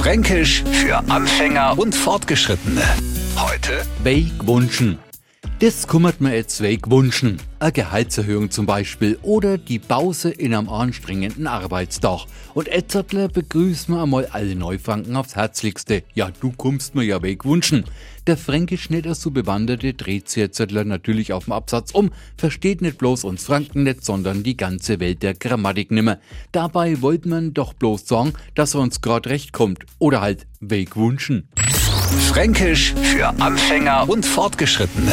Fränkisch für Anfänger und Fortgeschrittene. Heute Wegwunschen. Das kümmert mir jetzt wegwunschen. Eine Gehaltserhöhung zum Beispiel oder die Pause in einem anstrengenden Arbeitstag. Und etzertler begrüßen wir einmal alle Neufranken aufs Herzlichste. Ja, du kommst mir ja wegwunschen. Der Fränkisch nicht so bewanderte dreht sich jetzt natürlich auf dem Absatz um, versteht nicht bloß uns Franken nicht, sondern die ganze Welt der Grammatik nimmer. Dabei wollte man doch bloß sagen, dass er uns grad recht kommt. Oder halt wegwunschen. Fränkisch für Anfänger und Fortgeschrittene.